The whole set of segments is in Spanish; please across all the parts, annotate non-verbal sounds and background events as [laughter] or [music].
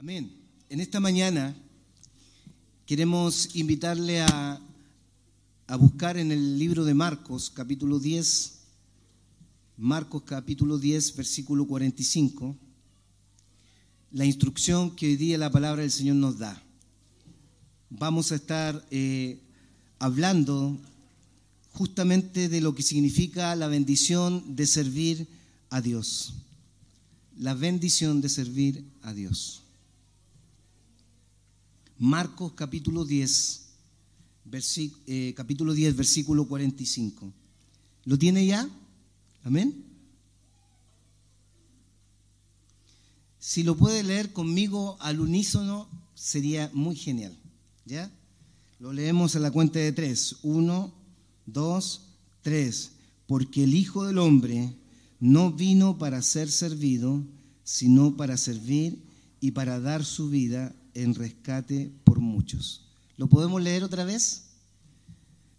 Amén. En esta mañana queremos invitarle a, a, buscar en el libro de Marcos, capítulo 10, Marcos capítulo 10, versículo 45, la instrucción que hoy día la palabra del Señor nos da. Vamos a estar eh, hablando justamente de lo que significa la bendición de servir a Dios. La bendición de servir a Dios. Marcos capítulo 10, eh, capítulo 10, versículo 45. ¿Lo tiene ya? Amén. Si lo puede leer conmigo al unísono, sería muy genial. ¿Ya? Lo leemos a la cuenta de tres. Uno, dos, tres. Porque el Hijo del Hombre no vino para ser servido, sino para servir y para dar su vida en rescate por muchos. ¿Lo podemos leer otra vez?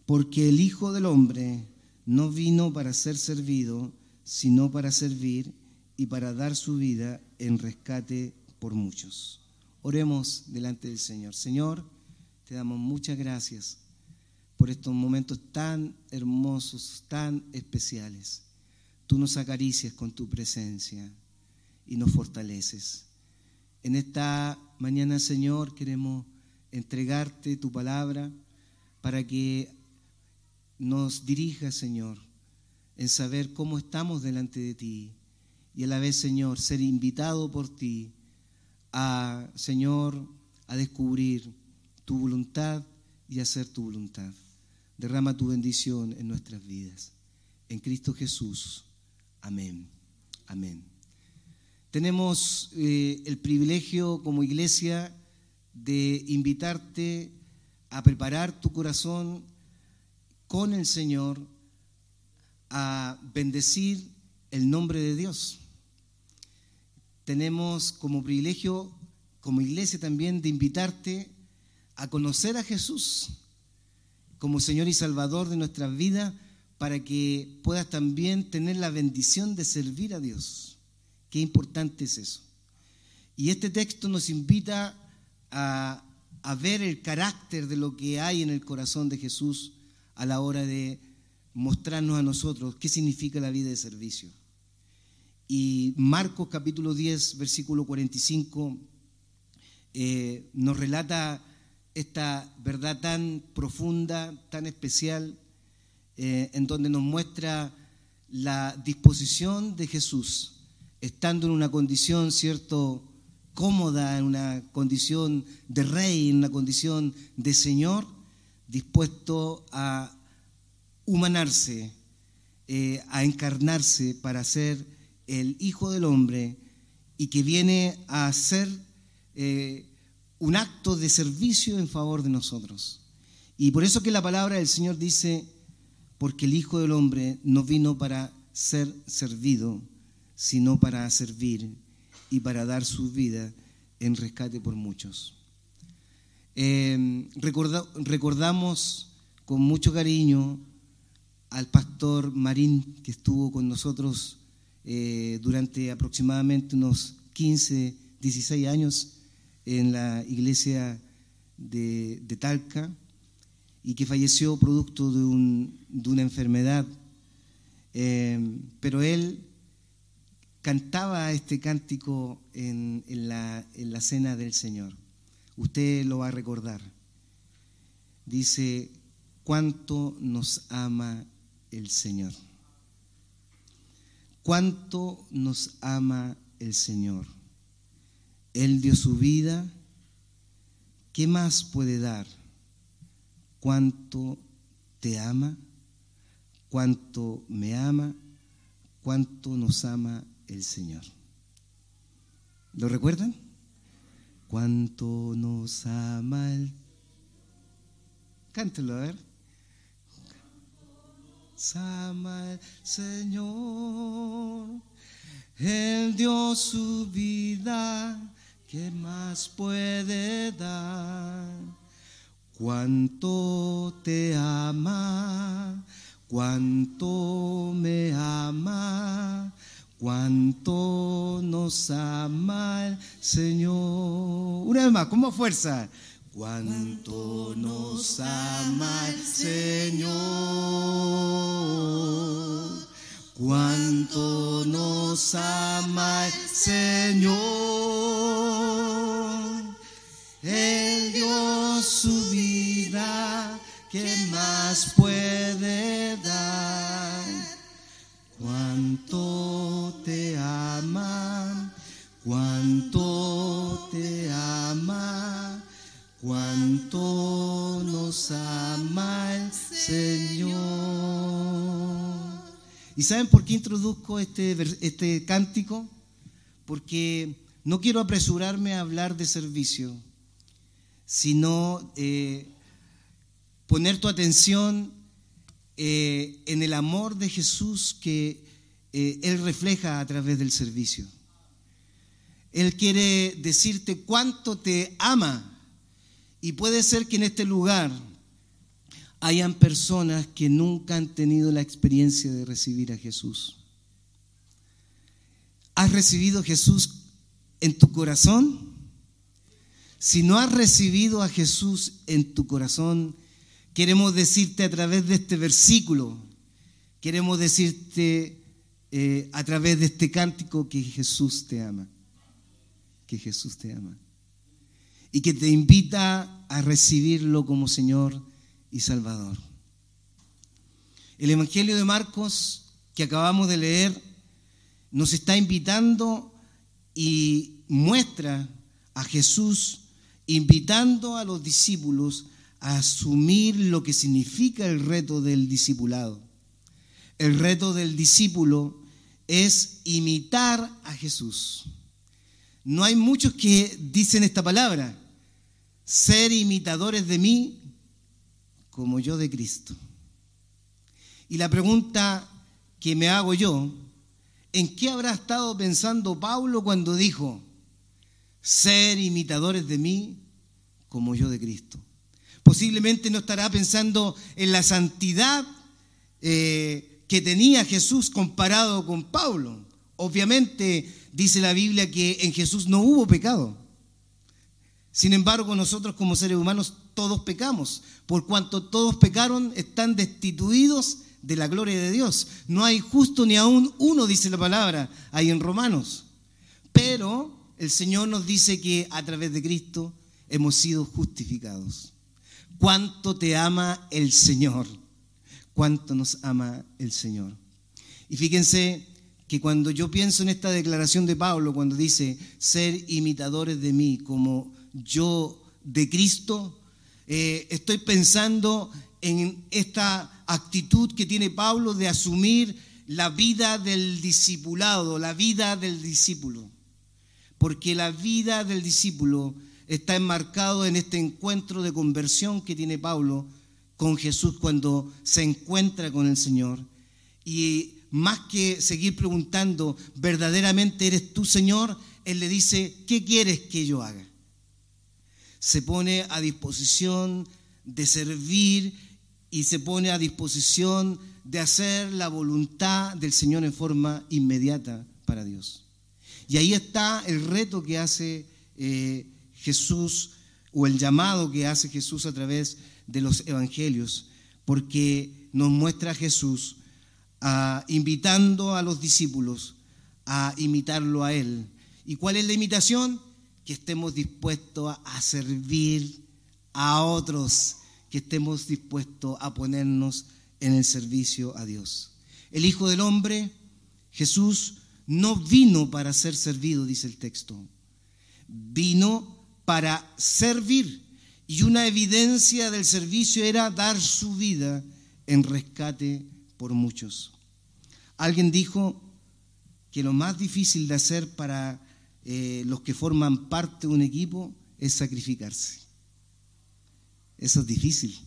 Porque el Hijo del Hombre no vino para ser servido, sino para servir y para dar su vida en rescate por muchos. Oremos delante del Señor. Señor, te damos muchas gracias por estos momentos tan hermosos, tan especiales. Tú nos acaricias con tu presencia y nos fortaleces. En esta mañana, Señor, queremos entregarte tu palabra para que nos dirija, Señor, en saber cómo estamos delante de ti y a la vez, Señor, ser invitado por ti a, Señor, a descubrir tu voluntad y hacer tu voluntad. Derrama tu bendición en nuestras vidas. En Cristo Jesús. Amén. Amén. Tenemos eh, el privilegio como iglesia de invitarte a preparar tu corazón con el Señor, a bendecir el nombre de Dios. Tenemos como privilegio, como iglesia también, de invitarte a conocer a Jesús como Señor y Salvador de nuestras vidas para que puedas también tener la bendición de servir a Dios. Qué importante es eso. Y este texto nos invita a, ver el carácter de lo que hay en el corazón de Jesús a la hora de mostrarnos a nosotros qué significa la vida de servicio. Y Marcos capítulo 10, versículo 45, eh, nos relata esta verdad tan profunda, tan especial, eh, en donde nos muestra la disposición de Jesús estando en una condición, ¿cierto?, cómoda, en una condición de rey, en una condición de señor, dispuesto a humanarse, eh, a encarnarse para ser el Hijo del Hombre y que viene a hacer eh, un acto de servicio en favor de nosotros. Y por eso que la palabra del Señor dice, porque el Hijo del Hombre no vino para ser servido, sino para servir y para dar su vida en rescate por muchos. Eh, recordamos con mucho cariño al pastor Marín que estuvo con nosotros eh, durante aproximadamente unos 15, 16 años en la iglesia de, Talca y que falleció producto de, una enfermedad. Eh, pero él cantaba este cántico en, la, la, cena del Señor. Usted lo va a recordar. Dice, cuánto nos ama el Señor. Cuánto nos ama el Señor. Él dio su vida. ¿Qué más puede dar? Cuánto te ama, cuánto me ama, cuánto nos ama el Señor. ¿Lo recuerdan? Cuánto nos ama el... Cántelo, a ver. Nos ama el Señor. Él dio su vida. ¿Qué más puede dar? Cuánto te ama, cuánto me ama, cuánto nos ama Señor. Una vez más, con más fuerza. Cuánto nos ama Señor. Cuánto nos ama Señor. Saben por qué introduzco este, este cántico? Porque no quiero apresurarme a hablar de servicio, sino eh, poner tu atención eh, en el amor de Jesús que eh, Él refleja a través del servicio. Él quiere decirte cuánto te ama. Y puede ser que en este lugar hayan personas que nunca han tenido la experiencia de recibir a Jesús. ¿Has recibido a Jesús en tu corazón? Si no has recibido a Jesús en tu corazón, queremos decirte a través de este versículo, queremos decirte eh, a través de este cántico que Jesús te ama, que Jesús te ama y que te invita a recibirlo como Señor y Salvador. El Evangelio de Marcos que acabamos de leer nos está invitando y muestra a Jesús invitando a los discípulos a asumir lo que significa el reto del discipulado. El reto del discípulo es imitar a Jesús. No hay muchos que dicen esta palabra, ser imitadores de mí como yo de Cristo. Y la pregunta que me hago yo, ¿en qué habrá estado pensando Pablo cuando dijo, ser imitadores de mí como yo de Cristo? Posiblemente no estará pensando en la santidad eh, que tenía Jesús comparado con Pablo. Obviamente dice la Biblia que en Jesús no hubo pecado. Sin embargo, nosotros como seres humanos todos pecamos. Por cuanto todos pecaron, están destituidos de la gloria de Dios. No hay justo ni aún uno, dice la palabra, ahí en Romanos. Pero el Señor nos dice que a través de Cristo hemos sido justificados. Cuánto te ama el Señor. Cuánto nos ama el Señor. Y fíjense que cuando yo pienso en esta declaración de Pablo, cuando dice ser imitadores de mí como yo de Cristo, eh, estoy pensando en esta actitud que tiene Pablo de asumir la vida del discipulado, la vida del discípulo. Porque la vida del discípulo está enmarcado en este encuentro de conversión que tiene Pablo con Jesús cuando se encuentra con el Señor. Y más que seguir preguntando, ¿verdaderamente eres tú, Señor? Él le dice, ¿qué quieres que yo haga? Se pone a disposición de servir y se pone a disposición de hacer la voluntad del Señor en forma inmediata para Dios. Y ahí está el reto que hace eh, Jesús o el llamado que hace Jesús a través de los evangelios, porque nos muestra a Jesús ah, invitando a los discípulos a imitarlo a Él. ¿Y cuál es la imitación? Que estemos dispuestos a servir a otros, que estemos dispuestos a ponernos en el servicio a Dios. El Hijo del Hombre, Jesús, no vino para ser servido, dice el texto. Vino para servir. Y una evidencia del servicio era dar su vida en rescate por muchos. Alguien dijo que lo más difícil de hacer para eh, los que forman parte de un equipo es sacrificarse. Eso es difícil.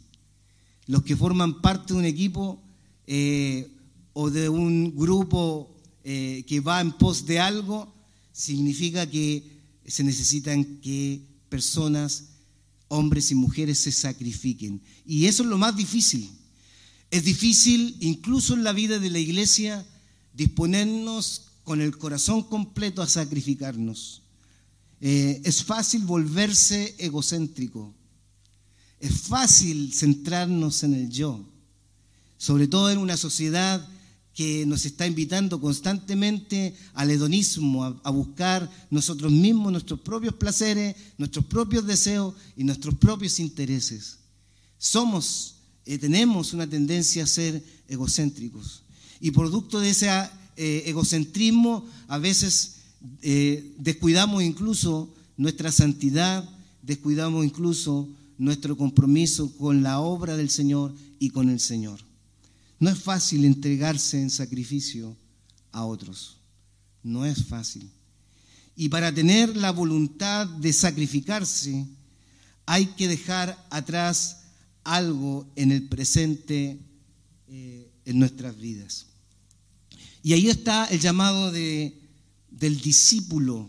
Los que forman parte de un equipo eh, o de un grupo eh, que va en pos de algo, significa que se necesitan que personas, hombres y mujeres, se sacrifiquen. Y eso es lo más difícil. Es difícil, incluso en la vida de la iglesia, disponernos con el corazón completo a sacrificarnos. Eh, es fácil volverse egocéntrico. Es fácil centrarnos en el yo, sobre todo en una sociedad que nos está invitando constantemente al hedonismo, a, buscar nosotros mismos nuestros propios placeres, nuestros propios deseos y nuestros propios intereses. Somos, eh, tenemos una tendencia a ser egocéntricos. Y producto de ese eh, egocentrismo, a veces eh, descuidamos incluso nuestra santidad, descuidamos incluso nuestro compromiso con la obra del Señor y con el Señor. No es fácil entregarse en sacrificio a otros. No es fácil. Y para tener la voluntad de sacrificarse, hay que dejar atrás algo en el presente eh, en nuestras vidas. Y ahí está el llamado de, del discípulo.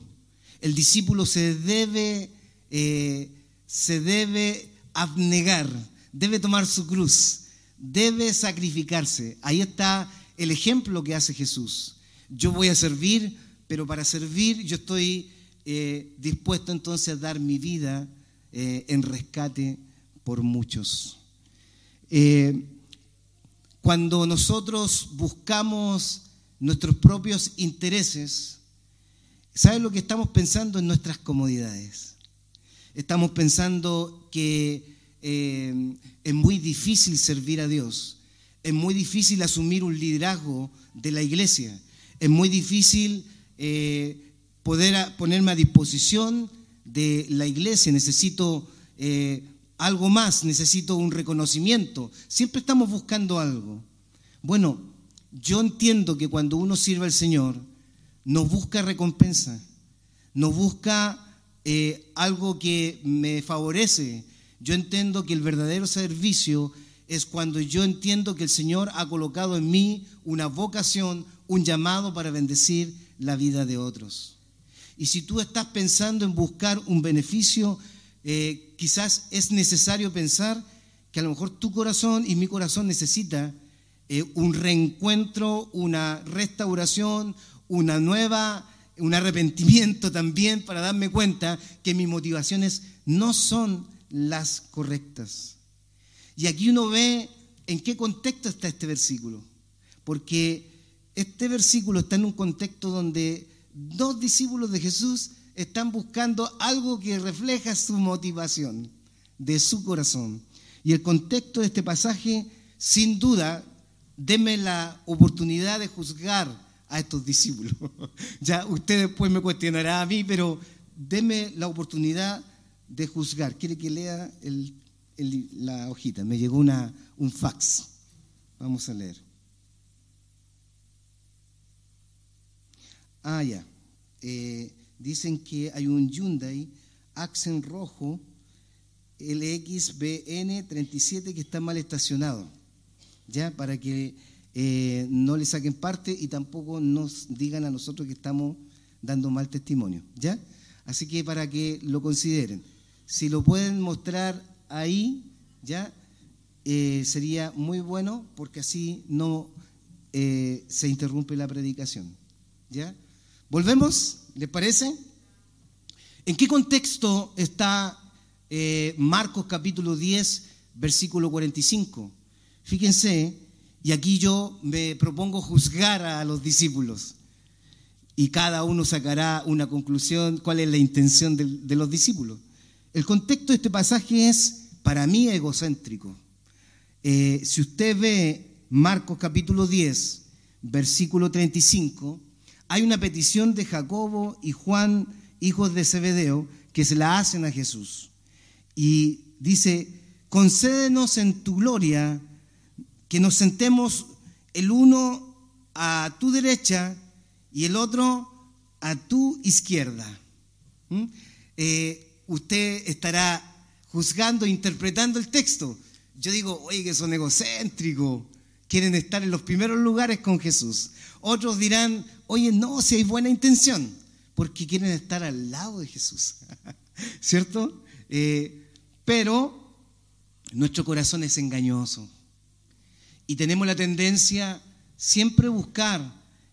El discípulo se debe, eh, se debe abnegar, debe tomar su cruz debe sacrificarse. Ahí está el ejemplo que hace Jesús. Yo voy a servir, pero para servir yo estoy eh, dispuesto entonces a dar mi vida eh, en rescate por muchos. Cuando nosotros buscamos nuestros propios intereses, ¿sabes lo que estamos pensando en nuestras comodidades? Estamos pensando que eh, es muy difícil servir a Dios, es muy difícil asumir un liderazgo de la iglesia, es muy difícil eh, poder ponerme a disposición de la iglesia, necesito eh, algo más, necesito un reconocimiento, siempre estamos buscando algo. Bueno, yo entiendo que cuando uno sirve al Señor, no busca recompensa, no busca algo que me favorece, yo entiendo que el verdadero servicio es cuando yo entiendo que el Señor ha colocado en mí una vocación, un llamado para bendecir la vida de otros. Y si tú estás pensando en buscar un beneficio, eh, quizás es necesario pensar que a lo mejor tu corazón y mi corazón necesita eh, un reencuentro, una restauración, una nueva, un arrepentimiento también para darme cuenta que mis motivaciones no son las correctas. Y aquí uno ve en qué contexto está este versículo, porque este versículo está en un contexto donde dos discípulos de Jesús están buscando algo que refleja su motivación de su corazón. Y el contexto de este pasaje, sin duda, deme la oportunidad de juzgar a estos discípulos. [laughs] ya usted después me cuestionará a mí, pero deme la oportunidad de juzgar. Quiere que lea la hojita. Me llegó una, un fax. Vamos a leer. Ah, ya. Eh, dicen que hay un Hyundai Accent rojo LXBN37 que está mal estacionado. ¿Ya? Para que eh, no le saquen parte y tampoco nos digan a nosotros que estamos dando mal testimonio. ¿Ya? Así que para que lo consideren. Si lo pueden mostrar ahí, ya eh, sería muy bueno porque así no eh, se interrumpe la predicación. ¿Ya? ¿Volvemos? ¿Les parece? ¿En qué contexto está Marcos capítulo 10, versículo 45? Fíjense, y aquí yo me propongo juzgar a los discípulos. Y cada uno sacará una conclusión, cuál es la intención de los discípulos. El contexto de este pasaje es, para mí, egocéntrico. Eh, si usted ve Marcos capítulo 10, versículo 35, hay una petición de Jacobo y Juan, hijos de Zebedeo, que se la hacen a Jesús. Y dice, concédenos en tu gloria que nos sentemos el uno a tu derecha y el otro a tu izquierda. ¿Mm? Eh, usted estará juzgando, interpretando el texto. Yo digo, oye, que son egocéntricos, quieren estar en los primeros lugares con Jesús. Otros dirán, oye, no, si hay buena intención, porque quieren estar al lado de Jesús. [laughs] ¿Cierto? Eh, pero nuestro corazón es engañoso y tenemos la tendencia siempre buscar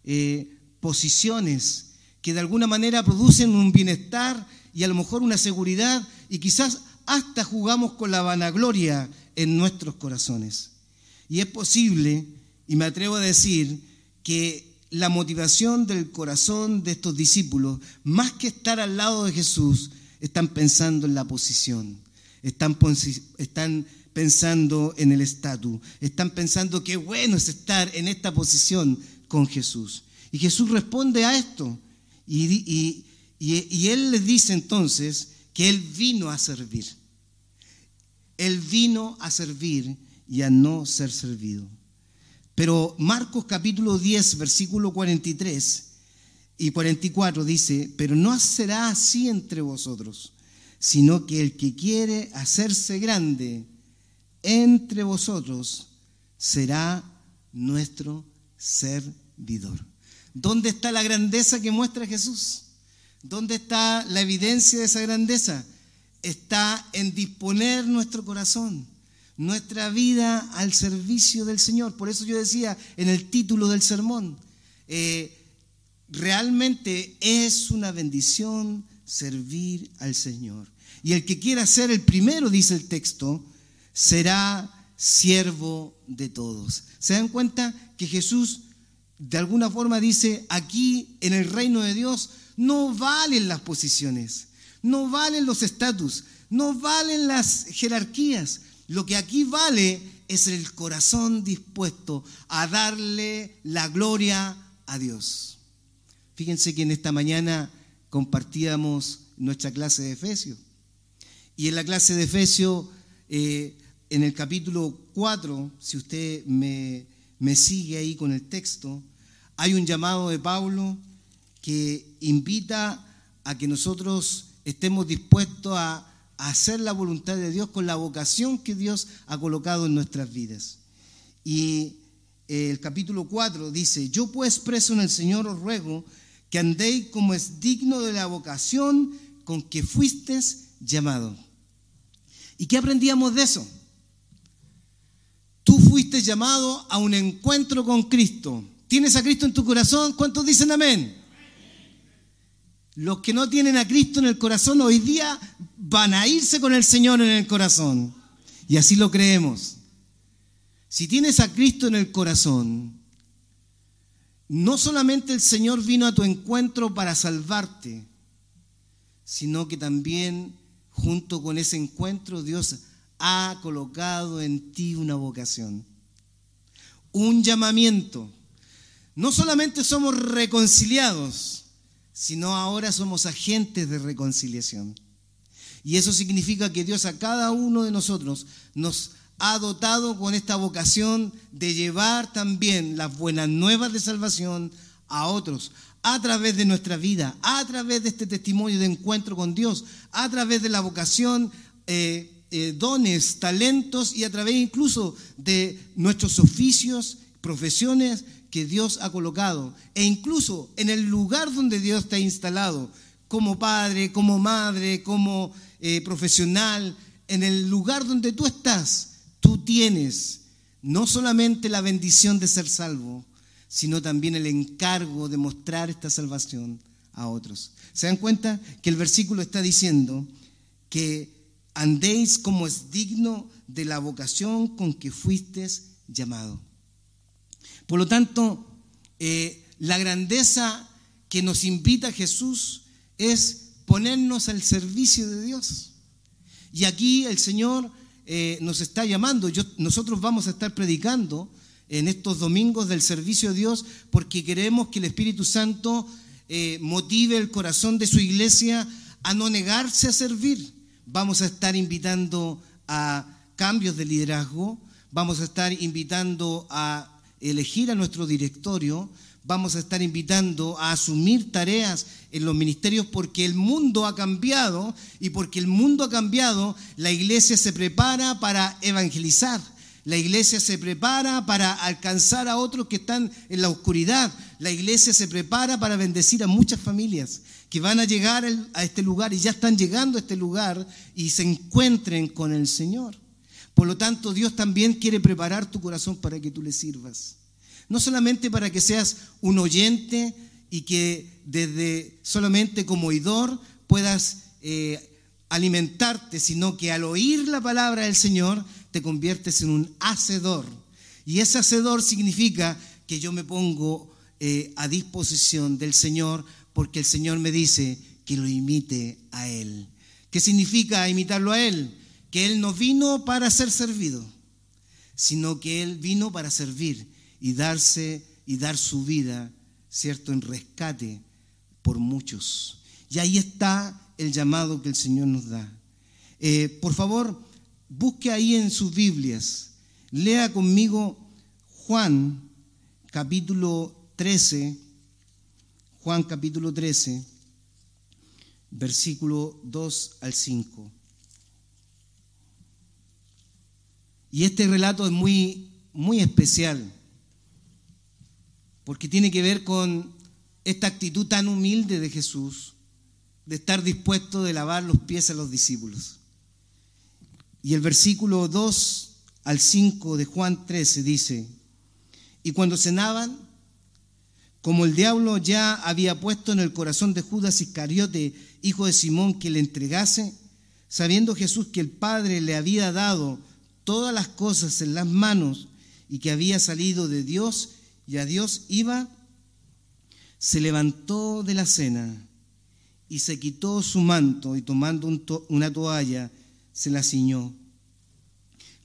eh, posiciones que de alguna manera producen un bienestar y a lo mejor una seguridad y quizás hasta jugamos con la vanagloria en nuestros corazones. Y es posible, y me atrevo a decir, que la motivación del corazón de estos discípulos, más que estar al lado de Jesús, están pensando en la posición, están, están pensando en el estatus, están pensando que bueno es estar en esta posición con Jesús. Y Jesús responde a esto y, y Él les dice entonces que Él vino a servir. Él vino a servir y a no ser servido. Pero Marcos capítulo 10, versículo 43 y 44 dice, pero no será así entre vosotros, sino que el que quiere hacerse grande entre vosotros será nuestro servidor. ¿Dónde está la grandeza que muestra Jesús? ¿Dónde está la evidencia de esa grandeza? Está en disponer nuestro corazón, nuestra vida al servicio del Señor. Por eso yo decía en el título del sermón, eh, realmente es una bendición servir al Señor. Y el que quiera ser el primero, dice el texto, será siervo de todos. ¿Se dan cuenta que Jesús de alguna forma dice, aquí en el reino de Dios no valen las posiciones, no valen los estatus, no valen las jerarquías. Lo que aquí vale es el corazón dispuesto a darle la gloria a Dios. Fíjense que en esta mañana compartíamos nuestra clase de Efesios. Y en la clase de Efesios, eh, en el capítulo 4, si usted me, me sigue ahí con el texto, hay un llamado de Pablo que invita a que nosotros estemos dispuestos a, hacer la voluntad de Dios con la vocación que Dios ha colocado en nuestras vidas. Y eh, el capítulo 4 dice, yo pues preso en el Señor os ruego que andéis como es digno de la vocación con que fuisteis llamado. ¿Y qué aprendíamos de eso? Tú fuiste llamado a un encuentro con Cristo. ¿Tienes a Cristo en tu corazón? ¿Cuántos dicen amén? Los que no tienen a Cristo en el corazón hoy día van a irse con el Señor en el corazón. Y así lo creemos. Si tienes a Cristo en el corazón, no solamente el Señor vino a tu encuentro para salvarte, sino que también junto con ese encuentro Dios ha colocado en ti una vocación, un llamamiento no solamente somos reconciliados, sino ahora somos agentes de reconciliación. Y eso significa que Dios a cada uno de nosotros nos ha dotado con esta vocación de llevar también las buenas nuevas de salvación a otros, a través de nuestra vida, a través de este testimonio de encuentro con Dios, a través de la vocación, eh, eh, dones, talentos y a través incluso de nuestros oficios, profesiones que Dios ha colocado e incluso en el lugar donde Dios te ha instalado, como padre, como madre, como eh, profesional, en el lugar donde tú estás, tú tienes no solamente la bendición de ser salvo, sino también el encargo de mostrar esta salvación a otros. ¿Se dan cuenta que el versículo está diciendo que andéis como es digno de la vocación con que fuisteis llamado? Por lo tanto, eh, la grandeza que nos invita Jesús es ponernos al servicio de Dios. Y aquí el Señor eh, nos está llamando. nosotros vamos a estar predicando en estos domingos del servicio de Dios porque queremos que el Espíritu Santo eh, motive el corazón de su iglesia a no negarse a servir. Vamos a estar invitando a cambios de liderazgo, vamos a estar invitando a elegir a nuestro directorio, vamos a estar invitando a asumir tareas en los ministerios porque el mundo ha cambiado y porque el mundo ha cambiado, la iglesia se prepara para evangelizar. La iglesia se prepara para alcanzar a otros que están en la oscuridad. La iglesia se prepara para bendecir a muchas familias que van a llegar a este lugar y ya están llegando a este lugar y se encuentren con el Señor. Por lo tanto, Dios también quiere preparar tu corazón para que tú le sirvas. No solamente para que seas un oyente y que desde solamente como oidor puedas eh, alimentarte, sino que al oír la palabra del Señor te conviertes en un hacedor. Y ese hacedor significa que yo me pongo eh, a disposición del Señor porque el Señor me dice que lo imite a Él. ¿Qué significa imitarlo a Él? Que Él no vino para ser servido, sino que Él vino para servir y darse y dar su vida, ¿cierto?, en rescate por muchos. Y ahí está el llamado que el Señor nos da. Eh, por favor, busque ahí en sus Biblias, lea conmigo Juan capítulo 13, Juan capítulo 13, versículo 2 al 5. Y este relato es muy, muy especial, porque tiene que ver con esta actitud tan humilde de Jesús, de estar dispuesto de lavar los pies a los discípulos. Y el versículo 2 al 5 de Juan 13 dice, y cuando cenaban, como el diablo ya había puesto en el corazón de Judas Iscariote, hijo de Simón, que le entregase, sabiendo Jesús que el Padre le había dado todas las cosas en las manos y que había salido de Dios y a Dios iba, se levantó de la cena y se quitó su manto y tomando una toalla se la ciñó.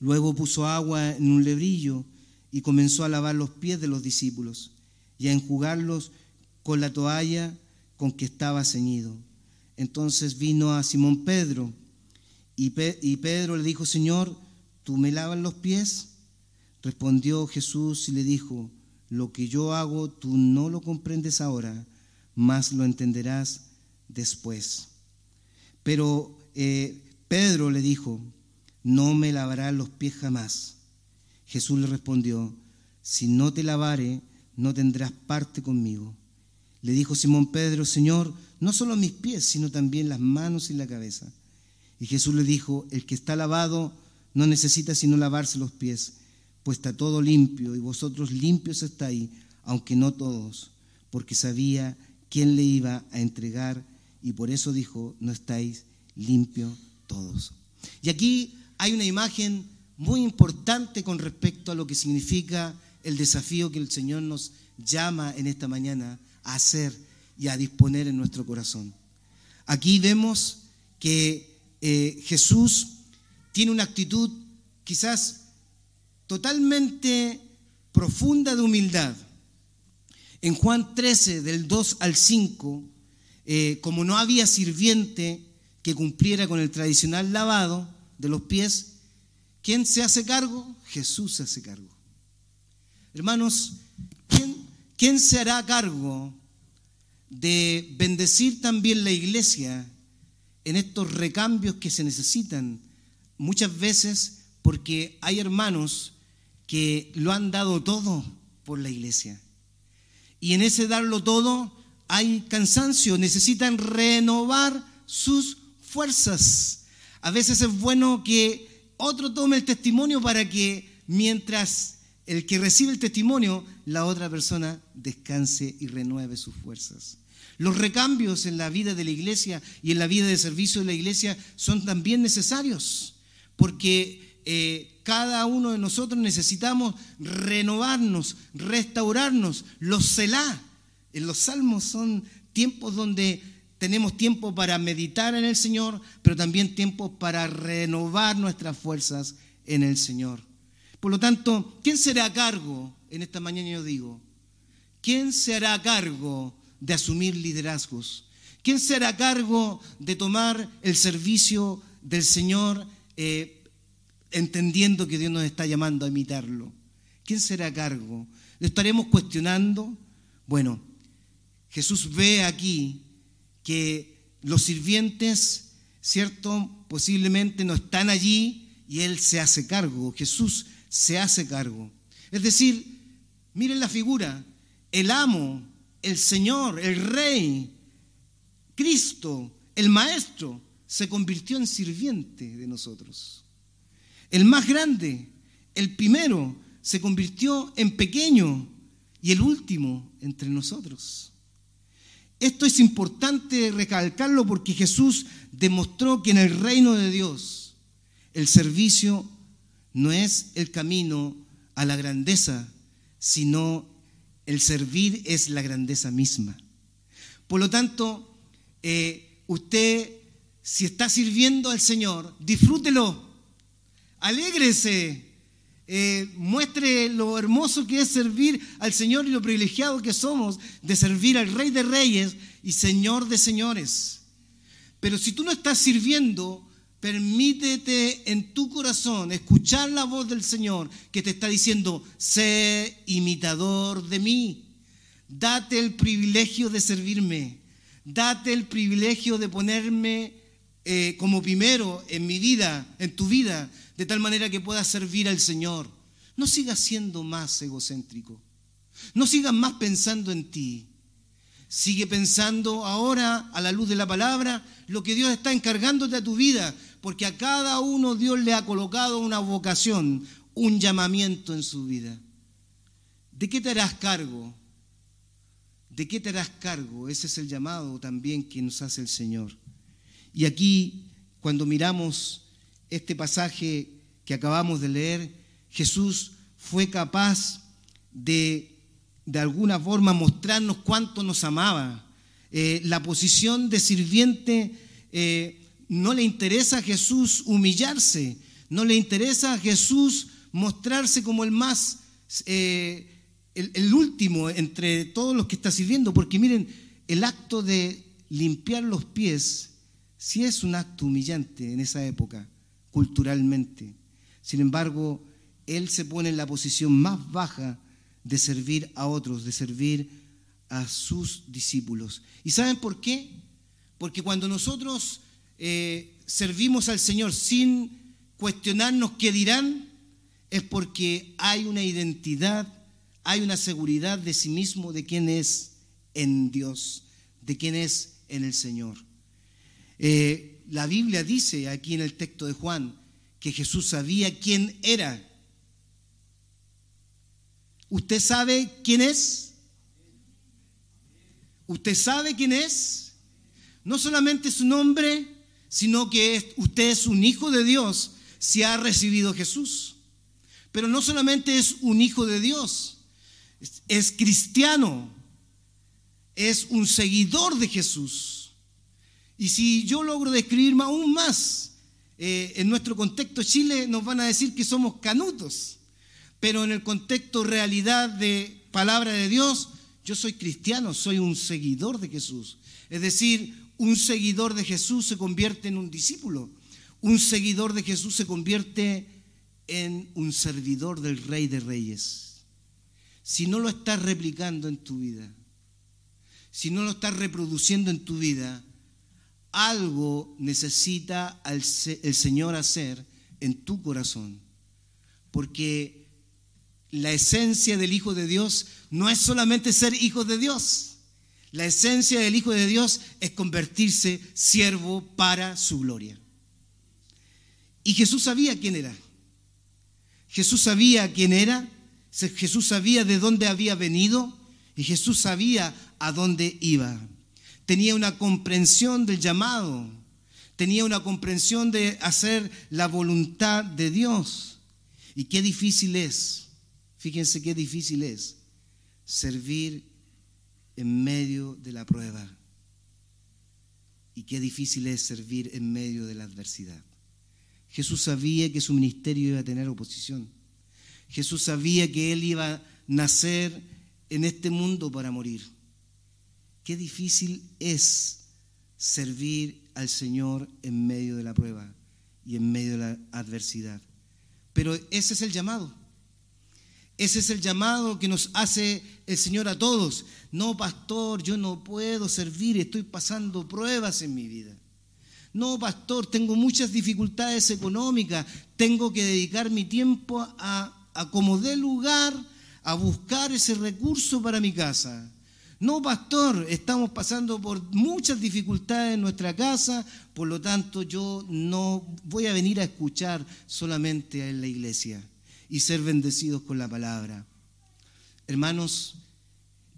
Luego puso agua en un lebrillo y comenzó a lavar los pies de los discípulos y a enjugarlos con la toalla con que estaba ceñido. Entonces vino a Simón Pedro y, Pedro le dijo, Señor, ¿tú me lavas los pies? Respondió Jesús y le dijo, lo que yo hago tú no lo comprendes ahora, mas lo entenderás después. Pero eh, Pedro le dijo, no me lavarás los pies jamás. Jesús le respondió, si no te lavare, no tendrás parte conmigo. Le dijo Simón Pedro, Señor, no solo mis pies, sino también las manos y la cabeza. Y Jesús le dijo, el que está lavado no necesita sino lavarse los pies, pues está todo limpio y vosotros limpios estáis, aunque no todos, porque sabía quién le iba a entregar y por eso dijo, no estáis limpios todos. Y aquí hay una imagen muy importante con respecto a lo que significa el desafío que el Señor nos llama en esta mañana a hacer y a disponer en nuestro corazón. Aquí vemos que eh, Jesús tiene una actitud quizás totalmente profunda de humildad. En Juan 13, del 2 al 5, eh, como no había sirviente que cumpliera con el tradicional lavado de los pies, ¿quién se hace cargo? Jesús se hace cargo. Hermanos, ¿quién, quién se hará cargo de bendecir también la iglesia en estos recambios que se necesitan? Muchas veces porque hay hermanos que lo han dado todo por la iglesia. Y en ese darlo todo hay cansancio, necesitan renovar sus fuerzas. A veces es bueno que otro tome el testimonio para que mientras el que recibe el testimonio, la otra persona descanse y renueve sus fuerzas. Los recambios en la vida de la iglesia y en la vida de servicio de la iglesia son también necesarios, porque eh, cada uno de nosotros necesitamos renovarnos, restaurarnos. Los celá en los salmos son tiempos donde tenemos tiempo para meditar en el Señor, pero también tiempo para renovar nuestras fuerzas en el Señor. Por lo tanto, ¿quién será a cargo? En esta mañana yo digo, ¿quién se hará cargo de asumir liderazgos? ¿Quién será a cargo de tomar el servicio del Señor eh, entendiendo que Dios nos está llamando a imitarlo? ¿Quién será a cargo? ¿Lo estaremos cuestionando? Bueno, Jesús ve aquí que los sirvientes, ¿cierto? Posiblemente no están allí y Él se hace cargo, Jesús se hace cargo. Es decir, miren la figura, el amo, el Señor, el Rey, Cristo, el Maestro, se convirtió en sirviente de nosotros. El más grande, el primero, se convirtió en pequeño y el último entre nosotros. Esto es importante recalcarlo porque Jesús demostró que en el reino de Dios el servicio no es el camino a la grandeza, sino el servir es la grandeza misma. Por lo tanto, eh, usted, si está sirviendo al Señor, disfrútelo, alégrese, eh, muestre lo hermoso que es servir al Señor y lo privilegiado que somos de servir al Rey de Reyes y Señor de Señores. Pero si tú no estás sirviendo, permítete en tu corazón escuchar la voz del Señor que te está diciendo, sé imitador de mí. Date el privilegio de servirme. Date el privilegio de ponerme eh, como primero en mi vida, en tu vida, de tal manera que puedas servir al Señor. No sigas siendo más egocéntrico. No sigas más pensando en ti. Sigue pensando ahora, a la luz de la palabra, lo que Dios está encargándote a tu vida, porque a cada uno Dios le ha colocado una vocación, un llamamiento en su vida. ¿De qué te harás cargo? ¿De qué te harás cargo? Ese es el llamado también que nos hace el Señor. Y aquí, cuando miramos este pasaje que acabamos de leer, Jesús fue capaz de, de alguna forma, mostrarnos cuánto nos amaba. Eh, la posición de sirviente eh, no le interesa a Jesús humillarse, no le interesa a Jesús mostrarse como el más, eh, el, el último entre todos los que está sirviendo, porque miren, el acto de limpiar los pies sí es un acto humillante en esa época culturalmente. Sin embargo, él se pone en la posición más baja de servir a otros, de servir a sus discípulos. ¿Y saben por qué? Porque cuando nosotros eh, servimos al Señor sin cuestionarnos qué dirán, es porque hay una identidad, hay una seguridad de sí mismo, de quién es en Dios, de quién es en el Señor. Eh, la Biblia dice aquí en el texto de Juan que Jesús sabía quién era. ¿Usted sabe quién es? ¿Usted sabe quién es? No solamente su nombre, sino que usted es un hijo de Dios si ha recibido a Jesús. Pero no solamente es un hijo de Dios, es cristiano, es un seguidor de Jesús. Y si yo logro describir aún más, eh, en nuestro contexto Chile nos van a decir que somos canutos, pero en el contexto realidad de palabra de Dios, yo soy cristiano, soy un seguidor de Jesús. Es decir, un seguidor de Jesús se convierte en un discípulo, un seguidor de Jesús se convierte en un servidor del Rey de Reyes. Si no lo estás replicando en tu vida, si no lo estás reproduciendo en tu vida, algo necesita el Señor hacer en tu corazón. Porque la esencia del Hijo de Dios no es solamente ser hijo de Dios. La esencia del Hijo de Dios es convertirse siervo para su gloria. Y Jesús sabía quién era. Jesús sabía quién era. Jesús sabía de dónde había venido. Y Jesús sabía a dónde iba tenía una comprensión del llamado, tenía una comprensión de hacer la voluntad de Dios. Y qué difícil es, fíjense qué difícil es servir en medio de la prueba. Y qué difícil es servir en medio de la adversidad. Jesús sabía que su ministerio iba a tener oposición. Jesús sabía que él iba a nacer en este mundo para morir. Qué difícil es servir al Señor en medio de la prueba y en medio de la adversidad. Pero ese es el llamado. Ese es el llamado que nos hace el Señor a todos. No, pastor, yo no puedo servir, estoy pasando pruebas en mi vida. No, pastor, tengo muchas dificultades económicas, tengo que dedicar mi tiempo a, a como dé lugar a buscar ese recurso para mi casa. No, pastor, estamos pasando por muchas dificultades en nuestra casa, por lo tanto yo no voy a venir a escuchar solamente en la iglesia y ser bendecidos con la palabra. Hermanos,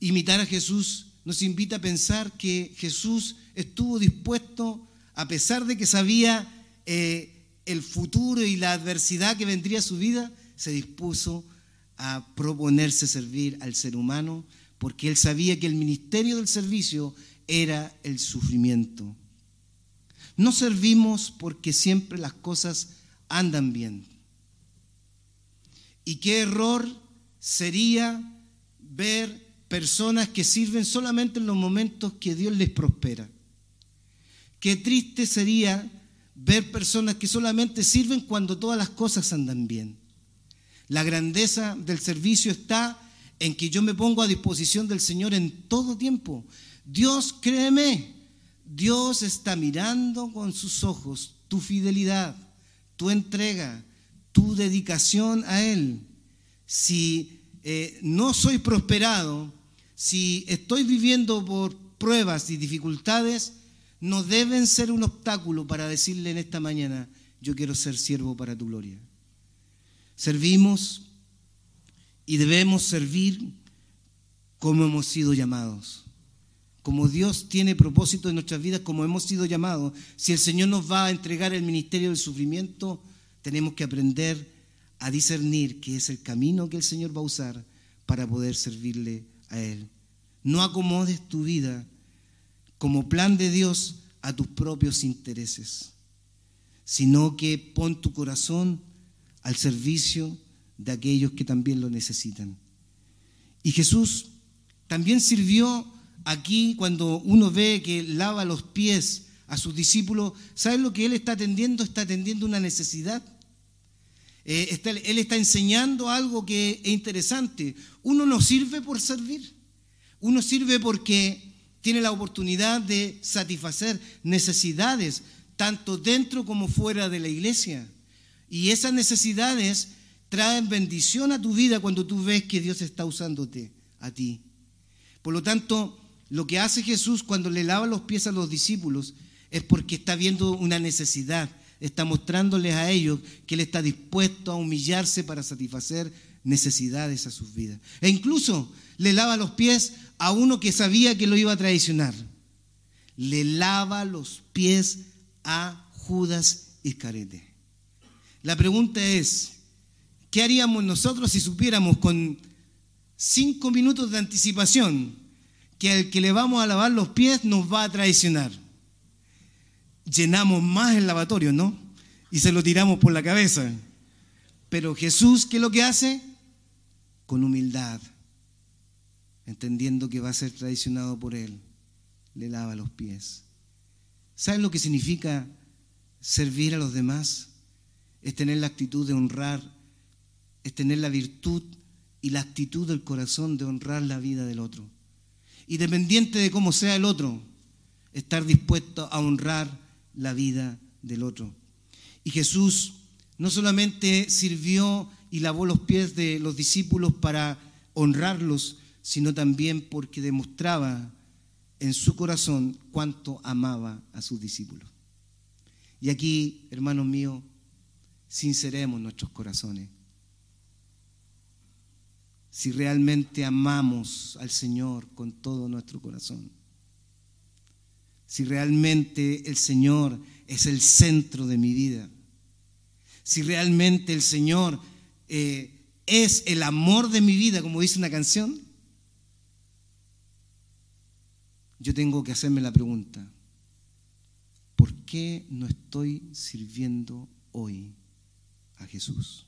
imitar a Jesús no nos invita a pensar que Jesús estuvo dispuesto, a pesar de que sabía eh, el futuro y la adversidad que vendría a su vida, se dispuso a proponerse servir al ser humano, porque él sabía que el ministerio del servicio era el sufrimiento. No servimos porque siempre las cosas andan bien. Y qué error sería ver personas que sirven solamente en los momentos que Dios les prospera. Qué triste sería ver personas que solamente sirven cuando todas las cosas andan bien. La grandeza del servicio está en que yo me pongo a disposición del Señor en todo tiempo. Dios, créeme, Dios está mirando con sus ojos tu fidelidad, tu entrega, tu dedicación a Él. Si eh, no soy prosperado, si estoy viviendo por pruebas y dificultades, no deben ser un obstáculo para decirle en esta mañana, yo quiero ser siervo para tu gloria. Servimos y debemos servir como hemos sido llamados. Como Dios tiene propósito en nuestras vidas, como hemos sido llamados. Si el Señor nos va a entregar el ministerio del sufrimiento, tenemos que aprender a discernir que es el camino que el Señor va a usar para poder servirle a Él. No acomodes tu vida como plan de Dios a tus propios intereses, sino que pon tu corazón al servicio de aquellos que también lo necesitan. Y Jesús también sirvió aquí cuando uno ve que lava los pies a sus discípulos. ¿Sabes lo que Él está atendiendo? Está atendiendo una necesidad. Eh, él está enseñando algo que es interesante. Uno no sirve por servir. Uno sirve porque tiene la oportunidad de satisfacer necesidades, tanto dentro como fuera de la iglesia. Y esas necesidades traen bendición a tu vida cuando tú ves que Dios está usándote a ti. Por lo tanto, lo que hace Jesús cuando le lava los pies a los discípulos es porque está viendo una necesidad, está mostrándoles a ellos que Él está dispuesto a humillarse para satisfacer necesidades a sus vidas. E incluso le lava los pies a uno que sabía que lo iba a traicionar. Le lava los pies a Judas Iscarete. La pregunta es, ¿qué haríamos nosotros si supiéramos con cinco minutos de anticipación que al que le vamos a lavar los pies nos va a traicionar? Llenamos más el lavatorio, ¿no? Y se lo tiramos por la cabeza. Pero Jesús, ¿qué es lo que hace? Con humildad entendiendo que va a ser traicionado por Él, le lava los pies. ¿Saben lo que significa servir a los demás? Es tener la actitud de honrar, es tener la virtud y la actitud del corazón de honrar la vida del otro. Y dependiente de cómo sea el otro, estar dispuesto a honrar la vida del otro. Y Jesús no solamente sirvió y lavó los pies de los discípulos para honrarlos, sino también porque demostraba en su corazón cuánto amaba a sus discípulos. Y aquí, hermanos míos, sinceremos nuestros corazones. Si realmente amamos al Señor con todo nuestro corazón. Si realmente el Señor es el centro de mi vida. Si realmente el Señor eh, es el amor de mi vida, como dice una canción yo tengo que hacerme la pregunta, ¿por qué no estoy sirviendo hoy a Jesús?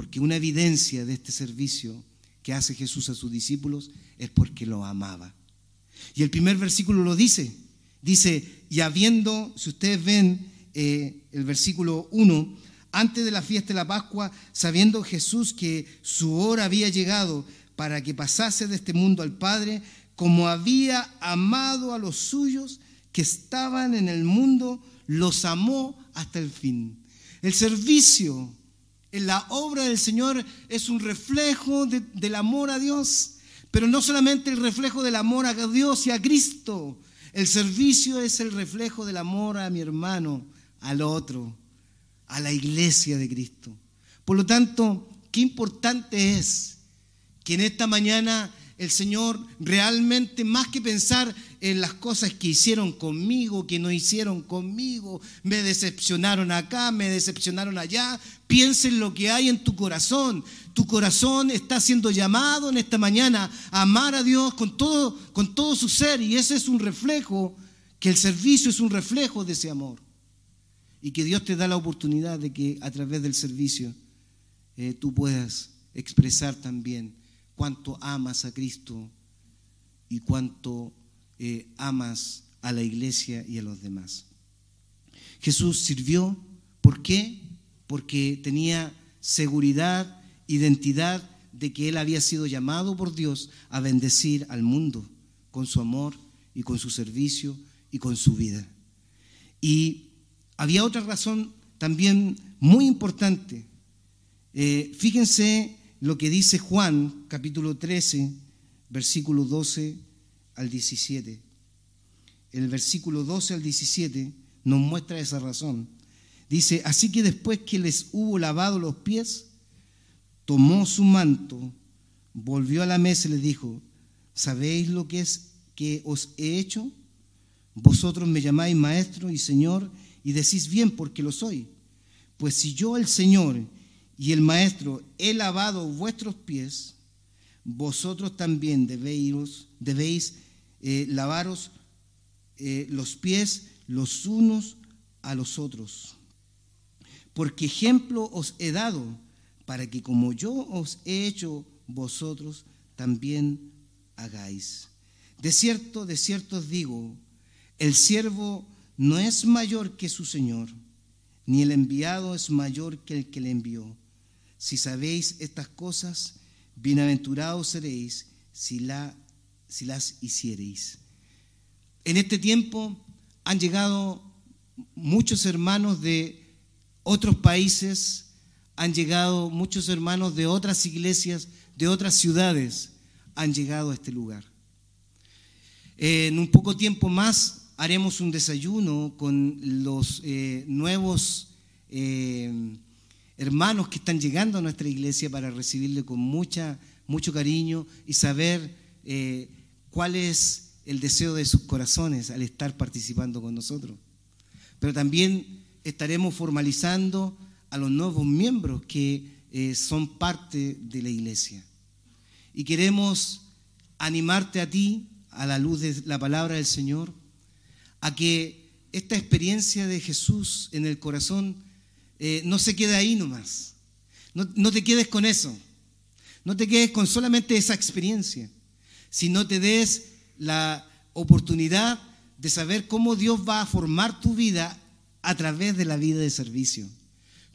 Porque una evidencia de este servicio que hace Jesús a sus discípulos es porque lo amaba. Y el primer versículo lo dice. Dice, y habiendo, si ustedes ven eh, el versículo 1, antes de la fiesta de la Pascua, sabiendo Jesús que su hora había llegado, para que pasase de este mundo al Padre, como había amado a los suyos que estaban en el mundo, los amó hasta el fin. El servicio la obra del Señor es un reflejo del amor a Dios, pero no solamente el reflejo del amor a Dios y a Cristo. El servicio es el reflejo del amor a mi hermano, al otro, a la iglesia de Cristo. Por lo tanto, qué importante es que en esta mañana el Señor realmente, más que pensar en las cosas que hicieron conmigo, que no hicieron conmigo, me decepcionaron acá, me decepcionaron allá, piensa en lo que hay en tu corazón. Tu corazón está siendo llamado en esta mañana a amar a Dios con todo, con todo su ser y ese es un reflejo, que el servicio es un reflejo de ese amor. Y que Dios te da la oportunidad de que a través del servicio eh, tú puedas expresar también cuánto amas a Cristo y cuánto eh, amas a la iglesia y a los demás. Jesús sirvió, ¿por qué? Porque tenía seguridad, identidad de que Él había sido llamado por Dios a bendecir al mundo con su amor y con su servicio y con su vida. Y había otra razón también muy importante. Eh, fíjense lo que dice Juan, capítulo 13, versículo 12 al 17. El versículo 12 al 17 nos muestra esa razón. Dice, así que después que les hubo lavado los pies, tomó su manto, volvió a la mesa y les dijo, ¿sabéis lo que es que os he hecho? Vosotros me llamáis maestro y señor y decís bien porque lo soy. Pues si yo el Señor y el maestro, he lavado vuestros pies, vosotros también debéis, eh, lavaros eh, los pies los unos a los otros. Porque ejemplo os he dado para que como yo os he hecho, vosotros también hagáis. De cierto, de cierto os digo, el siervo no es mayor que su Señor, ni el enviado es mayor que el que le envió. Si sabéis estas cosas, bienaventurados seréis si, la, si las hiciereis. En este tiempo han llegado muchos hermanos de otros países, han llegado muchos hermanos de otras iglesias, de otras ciudades, han llegado a este lugar. En un poco tiempo más haremos un desayuno con los eh, nuevos eh, hermanos que están llegando a nuestra iglesia para recibirle con mucha, mucho cariño y saber eh, cuál es el deseo de sus corazones al estar participando con nosotros. Pero también estaremos formalizando a los nuevos miembros que eh, son parte de la iglesia. Y queremos animarte a ti, a la luz de la palabra del Señor, a que esta experiencia de Jesús en el corazón eh, no se quede ahí nomás. No, no te quedes con eso. No te quedes con solamente esa experiencia, sino te des la oportunidad de saber cómo Dios va a formar tu vida a través de la vida de servicio.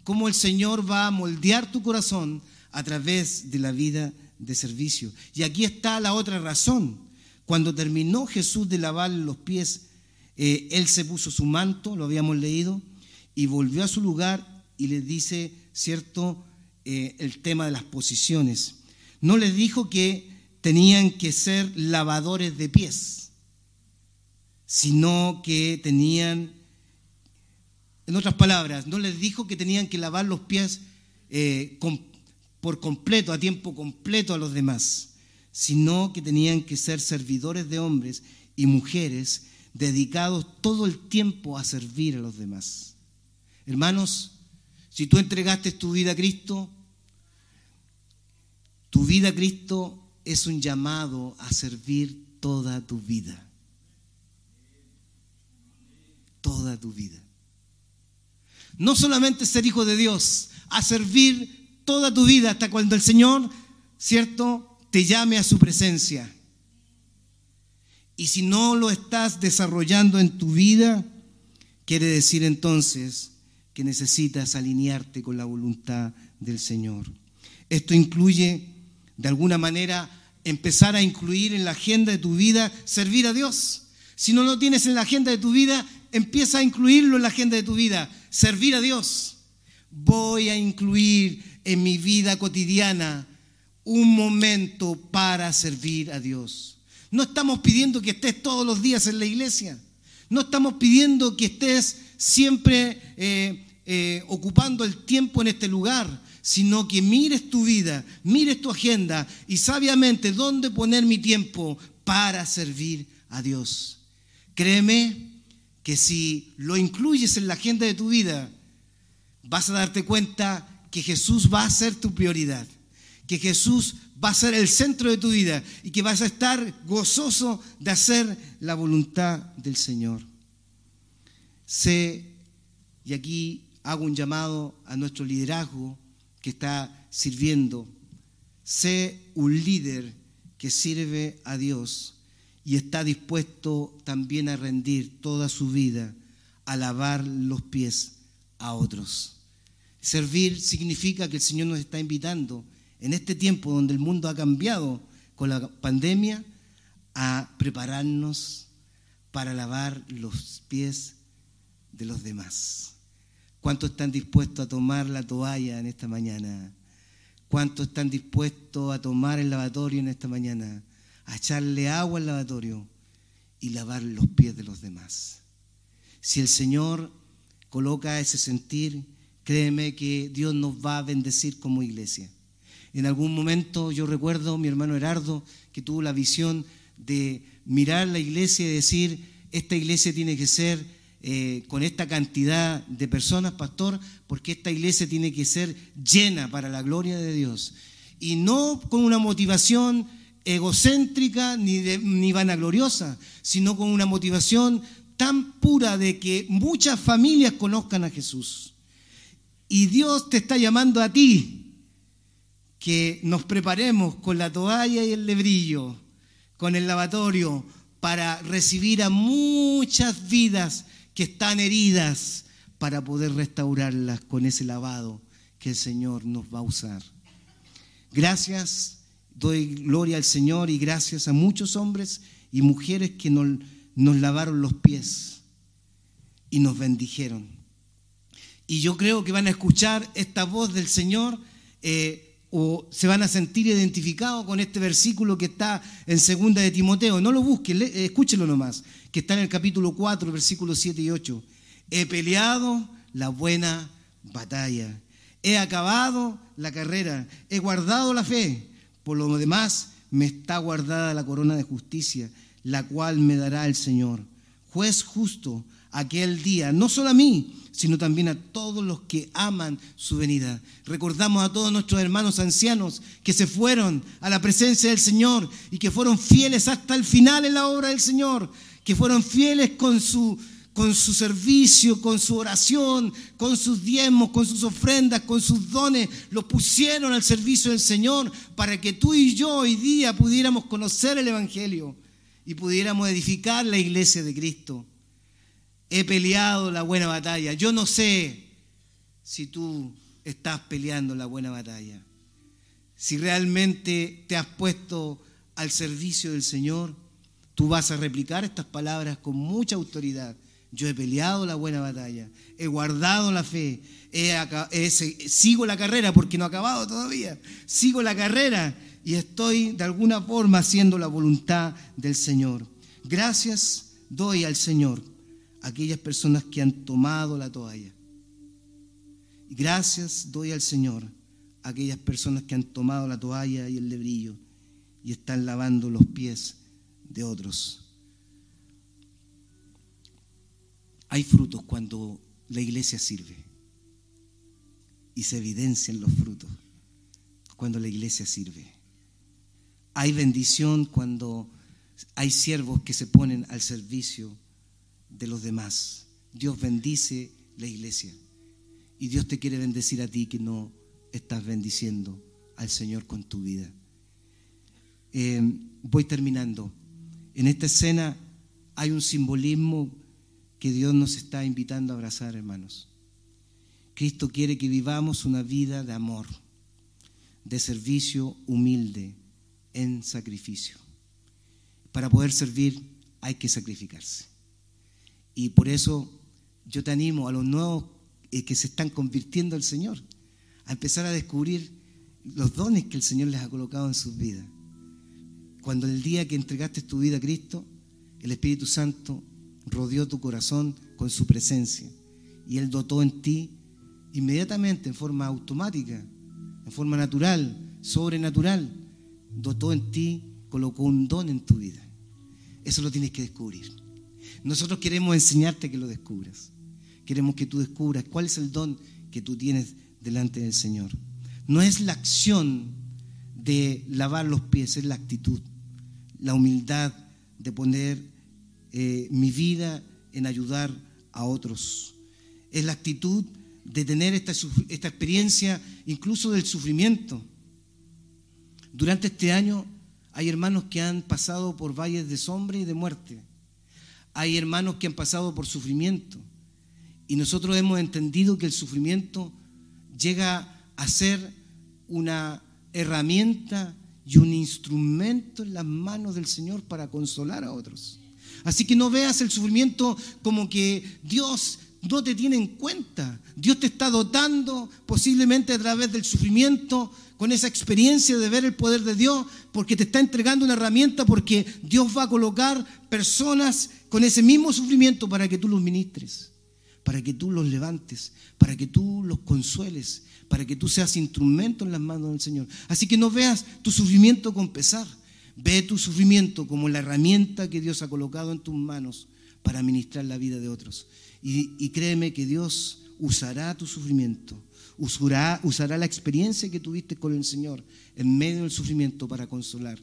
Cómo el Señor va a moldear tu corazón a través de la vida de servicio. Y aquí está la otra razón. Cuando terminó Jesús de lavar los pies, eh, Él se puso su manto, lo habíamos leído, y volvió a su lugar y les dice, ¿cierto?, eh, el tema de las posiciones. No les dijo que tenían que ser lavadores de pies, sino que tenían, en otras palabras, no les dijo que tenían que lavar los pies eh, por completo, a tiempo completo a los demás, sino que tenían que ser servidores de hombres y mujeres dedicados todo el tiempo a servir a los demás. Hermanos, si tú entregaste tu vida a Cristo, tu vida a Cristo es un llamado a servir toda tu vida. Toda tu vida. No solamente ser hijo de Dios, a servir toda tu vida hasta cuando el Señor, ¿cierto?, te llame a su presencia. Y si no lo estás desarrollando en tu vida, quiere decir entonces que necesitas alinearte con la voluntad del Señor. Esto incluye, de alguna manera, empezar a incluir en la agenda de tu vida servir a Dios. Si no lo tienes en la agenda de tu vida, empieza a incluirlo en la agenda de tu vida, servir a Dios. Voy a incluir en mi vida cotidiana un momento para servir a Dios. No estamos pidiendo que estés todos los días en la iglesia. No estamos pidiendo que estés siempre eh, eh, ocupando el tiempo en este lugar, sino que mires tu vida, mires tu agenda y sabiamente dónde poner mi tiempo para servir a Dios. Créeme que si lo incluyes en la agenda de tu vida, vas a darte cuenta que Jesús va a ser tu prioridad, que Jesús va a ser el centro de tu vida y que vas a estar gozoso de hacer la voluntad del Señor. Sé, y aquí hago un llamado a nuestro liderazgo que está sirviendo, sé un líder que sirve a Dios y está dispuesto también a rendir toda su vida a lavar los pies a otros. Servir significa que el Señor nos está invitando en este tiempo donde el mundo ha cambiado con la pandemia, a prepararnos para lavar los pies de los demás. ¿Cuántos están dispuestos a tomar la toalla en esta mañana? ¿Cuántos están dispuestos a tomar el lavatorio en esta mañana? A echarle agua al lavatorio y lavar los pies de los demás. Si el Señor coloca ese sentir, créeme que Dios nos va a bendecir como iglesia. En algún momento yo recuerdo mi hermano Herardo que tuvo la visión de mirar la iglesia y decir, esta iglesia tiene que ser eh, con esta cantidad de personas, pastor, porque esta iglesia tiene que ser llena para la gloria de Dios. Y no con una motivación egocéntrica ni, ni vanagloriosa, sino con una motivación tan pura de que muchas familias conozcan a Jesús. Y Dios te está llamando a ti que nos preparemos con la toalla y el lebrillo, con el lavatorio, para recibir a muchas vidas que están heridas, para poder restaurarlas con ese lavado que el Señor nos va a usar. Gracias, doy gloria al Señor y gracias a muchos hombres y mujeres que nos, lavaron los pies y nos bendijeron. Y yo creo que van a escuchar esta voz del Señor. Eh, o se van a sentir identificados con este versículo que está en segunda de Timoteo. No lo busquen, escúchenlo nomás, que está en el capítulo 4, versículos 7 y 8. He peleado la buena batalla, he acabado la carrera, he guardado la fe. Por lo demás, me está guardada la corona de justicia, la cual me dará el Señor, juez justo, aquel día, no solo a mí, sino también a todos los que aman su venida. Recordamos a todos nuestros hermanos ancianos que se fueron a la presencia del Señor y que fueron fieles hasta el final en la obra del Señor, que fueron fieles con su, con su servicio, con su oración, con sus diezmos, con sus ofrendas, con sus dones, los pusieron al servicio del Señor para que tú y yo hoy día pudiéramos conocer el Evangelio y pudiéramos edificar la iglesia de Cristo he peleado la buena batalla. Yo no sé si tú estás peleando la buena batalla. Si realmente te has puesto al servicio del Signor, tú vas a replicar estas palabras con mucha autoridad. Yo he peleado la buena batalla, he guardado la fe, sigo la carrera porque no he acabado todavía, sigo la carrera y estoy de alguna forma haciendo la voluntad del Señor. Gracias doy al Señor aquellas personas que han tomado la toalla. Gracias doy al Señor a aquellas personas que han tomado la toalla y el lebrillo y están lavando los pies de otros. Hay frutos cuando la iglesia sirve y se evidencian los frutos cuando la iglesia sirve. Hay bendición cuando hay siervos que se ponen al servicio de los demás. Dios bendice la iglesia. Y Dios te quiere bendecir a ti que no estás bendiciendo al Señor con tu vida. Eh, voy terminando. En esta escena hay un simbolismo que Dios nos está invitando a abrazar, hermanos. Cristo quiere que vivamos una vida de amor, de servicio humilde, en sacrificio. Para poder servir hay que sacrificarse. Y por eso yo te animo a los nuevos eh, que se están convirtiendo al Señor, a empezar a descubrir los dones que el Señor les ha colocado en sus vidas. Cuando el día que entregaste tu vida a Cristo, el Espíritu Santo rodeó tu corazón con su presencia y Él dotó en ti inmediatamente, en forma automática, en forma natural, sobrenatural, dotó en ti, colocó un don en tu vida. Eso lo tienes que descubrir. Nosotros queremos enseñarte que lo descubras. Queremos que tú descubras cuál es el don que tú tienes delante del Señor. No es la acción de lavar los pies, es la actitud, la humildad de poner eh, mi vida en ayudar a otros. Es la actitud de tener esta, esta experiencia incluso del sufrimiento. Durante este año hay hermanos que han pasado por valles de sombra y de muerte. Hay hermanos que han pasado por sufrimiento. Y nosotros hemos entendido que el sufrimiento llega a ser una herramienta y un instrumento en las manos del Señor para consolar a otros. Así que no veas el sufrimiento como que Dios no te tiene en cuenta. Dios te está dotando posiblemente a través del sufrimiento con esa experiencia de ver el poder de Dios, porque te está entregando una herramienta, porque Dios va a colocar personas con ese mismo sufrimiento para que tú los ministres para que tú los levantes, para que tú los consueles, para que tú seas instrumento en las manos del Señor. Así que no veas tu sufrimiento con pesar, ve tu sufrimiento como la herramienta que Dios ha colocado en tus manos para ministrar la vida de otros. Y, créeme que Dios usará tu sufrimiento, usará, usará la experiencia que tuviste con el Señor en medio del sufrimiento para consolar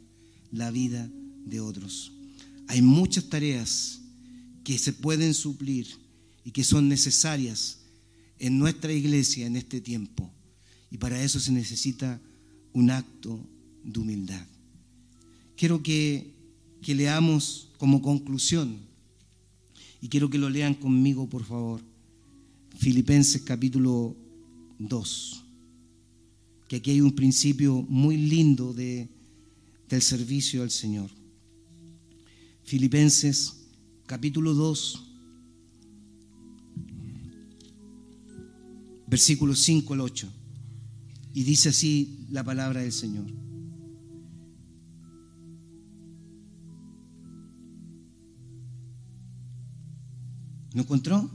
la vida de otros. Hay muchas tareas que se pueden suplir y que son necesarias en nuestra iglesia en este tiempo. Y para eso se necesita un acto de humildad. Quiero que, que leamos como conclusión, y quiero que lo lean conmigo, por favor, Filipenses capítulo 2, que aquí hay un principio muy lindo de, del servicio al Señor. Filipenses capítulo 2, versículos 5 al 8. Y dice así la palabra del Señor. ¿No encontró?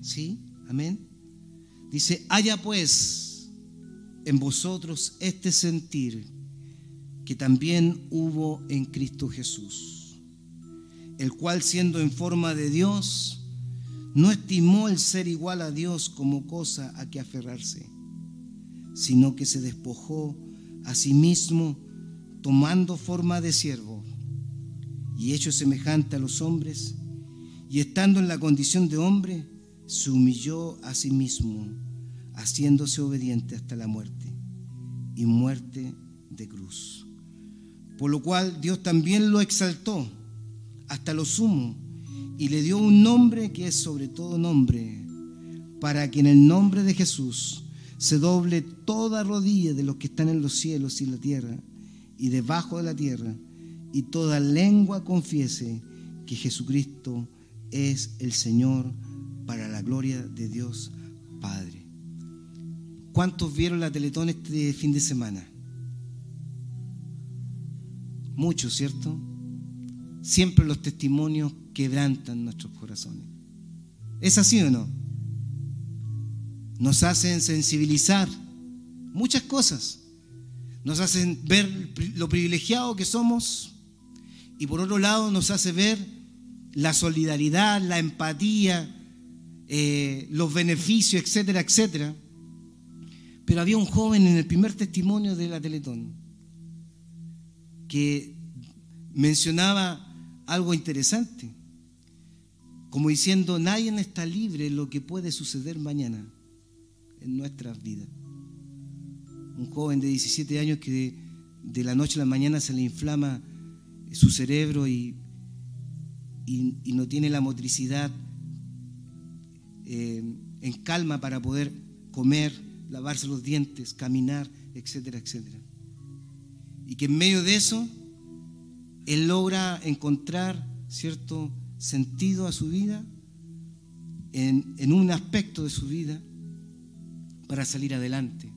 Sí, amén. Dice, haya pues en vosotros este sentir que también hubo en Cristo Jesús, el cual siendo en forma de Dios, no estimó el ser igual a Dios como cosa a que aferrarse, sino que se despojó a sí mismo tomando forma de siervo y hecho semejante a los hombres, y estando en la condición de hombre, se humilló a sí mismo, haciéndose obediente hasta la muerte, y muerte de cruz. Por lo cual Dios también lo exaltó hasta lo sumo y le dio un nombre que es sobre todo nombre, para que en el nombre de Jesús se doble toda rodilla de los que están en los cielos y la tierra y debajo de la tierra, y toda lengua confiese que Jesucristo es el Señor para la gloria de Dios Padre. ¿Cuántos vieron la Teletón este fin de semana? Muchos, ¿cierto? Siempre los testimonios quebrantan nuestros corazones. ¿Es así o no? Nos hacen sensibilizar muchas cosas. Nos hacen ver lo privilegiado que somos y por otro lado nos hace ver la solidaridad, la empatía, eh, los beneficios, etcétera, etcétera. Pero había un joven en el primer testimonio de la Teletón que mencionaba algo interesante como diciendo, nadie está libre de lo que puede suceder mañana en nuestras vidas. Un joven de 17 años que de, la noche a la mañana se le inflama su cerebro y, y, no tiene la motricidad eh, en calma para poder comer, lavarse los dientes, caminar, etcétera, etcétera. Y que en medio de eso, él logra encontrar, ¿cierto?, sentido a su vida, en, un aspecto de su vida, para salir adelante.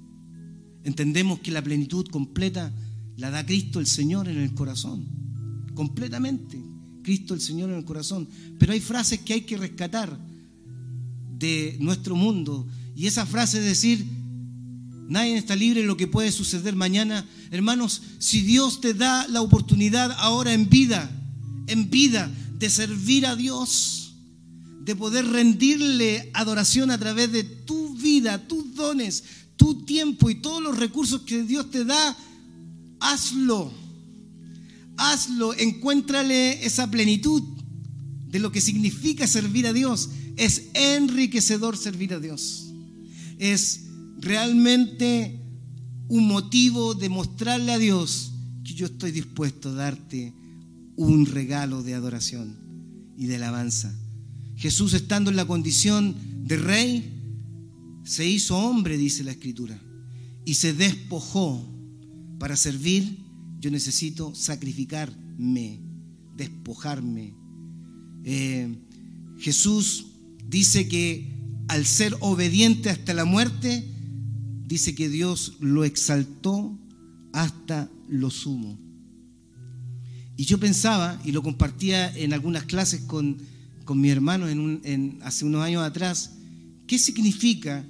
Entendemos que la plenitud completa la da Cristo el Señor en el corazón, completamente. Cristo el Señor en el corazón. Pero hay frases que hay que rescatar de nuestro mundo Y esa frase es decir, nadie está libre de lo que puede suceder mañana. Hermanos, si Dios te da la oportunidad ahora en vida, en vida, de servir a Dios, de poder rendirle adoración a través de tu vida, tus dones, tu tiempo y todos los recursos que Dios te da, hazlo. Hazlo, encuéntrale esa plenitud de lo que significa servir a Dios. Es enriquecedor servir a Dios. Es realmente un motivo de mostrarle a Dios que yo estoy dispuesto a darte un regalo de adoración y de alabanza. Jesús estando en la condición de rey, se hizo hombre, dice la escritura, y se despojó para servir. Yo necesito sacrificarme, despojarme. Eh, Jesús dice que al ser obediente hasta la muerte, dice que Dios lo exaltó hasta lo sumo. Y yo pensaba, y lo compartía en algunas clases con, con mi hermano en hace unos años atrás, ¿qué significa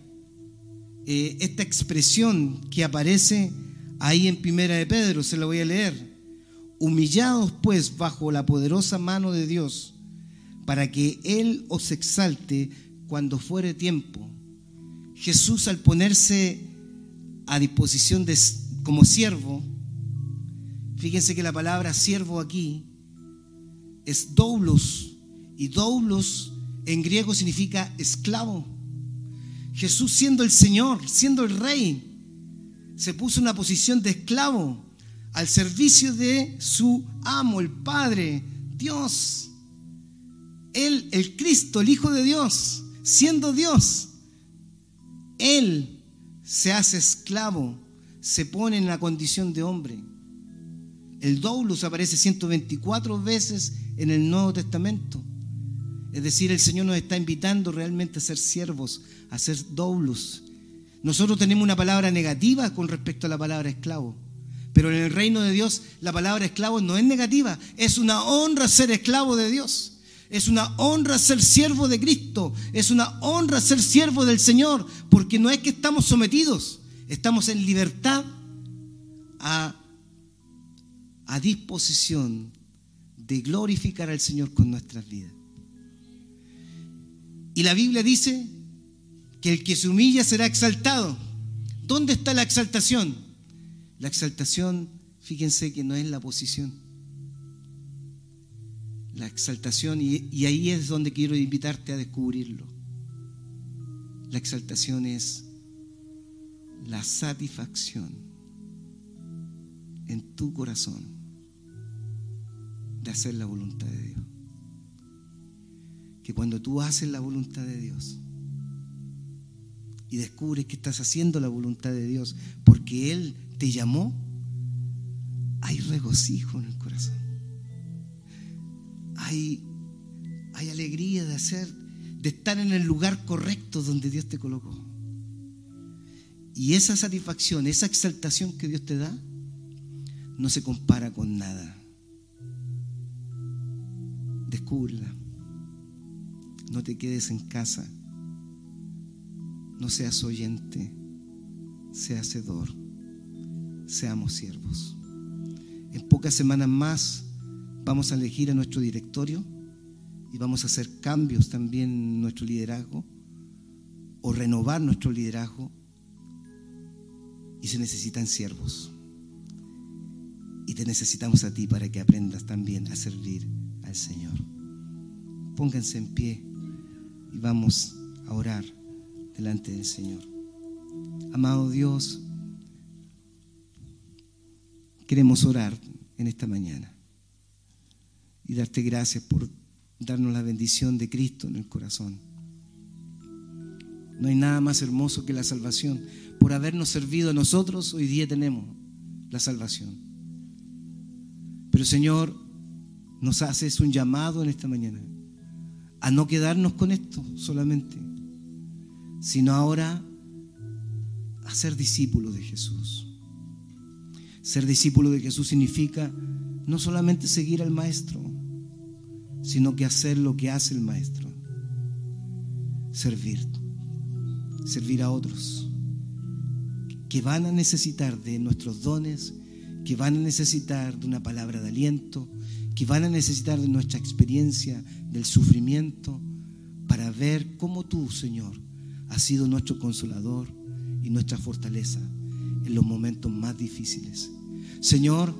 eh, esta expresión que aparece ahí en Primera de Pedro? Se la voy a leer. Humillados pues bajo la poderosa mano de Dios, para que Él os exalte cuando fuere tiempo. Jesús al ponerse a disposición de, como siervo, Fíjense que la palabra siervo aquí es doulos y doulos en griego significa esclavo. Jesús siendo el Señor, siendo el Rey, se puso en una posición de esclavo al servicio de su amo, el Padre, Dios. Él, el Cristo, el Hijo de Dios, siendo Dios, Él se hace esclavo, se pone en la condición de hombre. El doulos aparece 124 veces en el Nuevo Testamento. Es decir, el Señor nos está invitando realmente a ser siervos, a ser doulos. Nosotros tenemos una palabra negativa con respecto a la palabra esclavo. Pero en el reino de Dios la palabra esclavo no es negativa. Es una honra ser esclavo de Dios. Es una honra ser siervo de Cristo. Es una honra ser siervo del Señor. Porque no es que estamos sometidos. Estamos en libertad a a disposición de glorificar al Señor con nuestras vidas. Y la Biblia dice que el que se humilla será exaltado. ¿Dónde está la exaltación? La exaltación, fíjense que no es la posición. La exaltación, y, ahí es donde quiero invitarte a descubrirlo. La exaltación es la satisfacción en tu corazón de hacer la voluntad de Dios. Que cuando tú haces la voluntad de Dios y descubres que estás haciendo la voluntad de Dios porque Él te llamó, hay regocijo en el corazón. Hay, hay alegría de hacer, de estar en el lugar correcto donde Dios te colocó. Y esa satisfacción, esa exaltación que Dios te da, no se compara con nada. Descúbrela. No te quedes en casa. No seas oyente. Sea hacedor. Seamos siervos. En pocas semanas más vamos a elegir a nuestro directorio y vamos a hacer cambios también en nuestro liderazgo o renovar nuestro liderazgo y se necesitan siervos. Y te necesitamos a ti para que aprendas también a servir Señor. Pónganse en pie y vamos a orar delante del Señor. Amado Dios, queremos orar en esta mañana y darte gracias por darnos la bendición de Cristo en el corazón. No hay nada más hermoso que la salvación. Por habernos servido a nosotros, hoy día tenemos la salvación. Pero Señor, nos haces un llamado en esta mañana a no quedarnos con esto solamente, sino ahora a ser discípulos de Jesús. Ser discípulo de Jesús significa no solamente seguir al Maestro, sino que hacer lo que hace el Maestro, servir. servir a otros que van a necesitar de nuestros dones, que van a necesitar de una palabra de aliento, que van a necesitar de nuestra experiencia del sufrimiento para ver cómo tú, Señor, has sido nuestro consolador y nuestra fortaleza en los momentos más difíciles. Señor,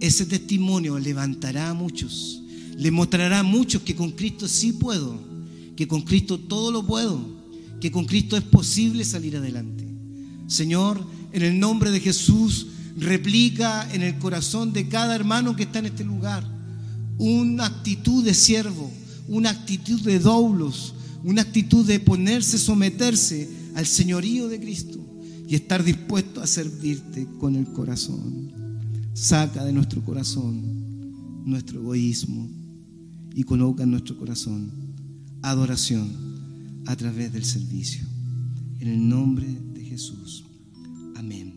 ese testimonio levantará a muchos, le mostrará a muchos que con Cristo sí puedo, que con Cristo todo lo puedo, que con Cristo es posible salir adelante. Señor, en el nombre de Jesús, replica en el corazón de cada hermano que está en este lugar una actitud de siervo, una actitud de doblos, una actitud de ponerse, someterse al señorío de Cristo y estar dispuesto a servirte con el corazón. Saca de nuestro corazón nuestro egoísmo y coloca en nuestro corazón adoración a través del servicio. En el nombre de Jesús. Amén.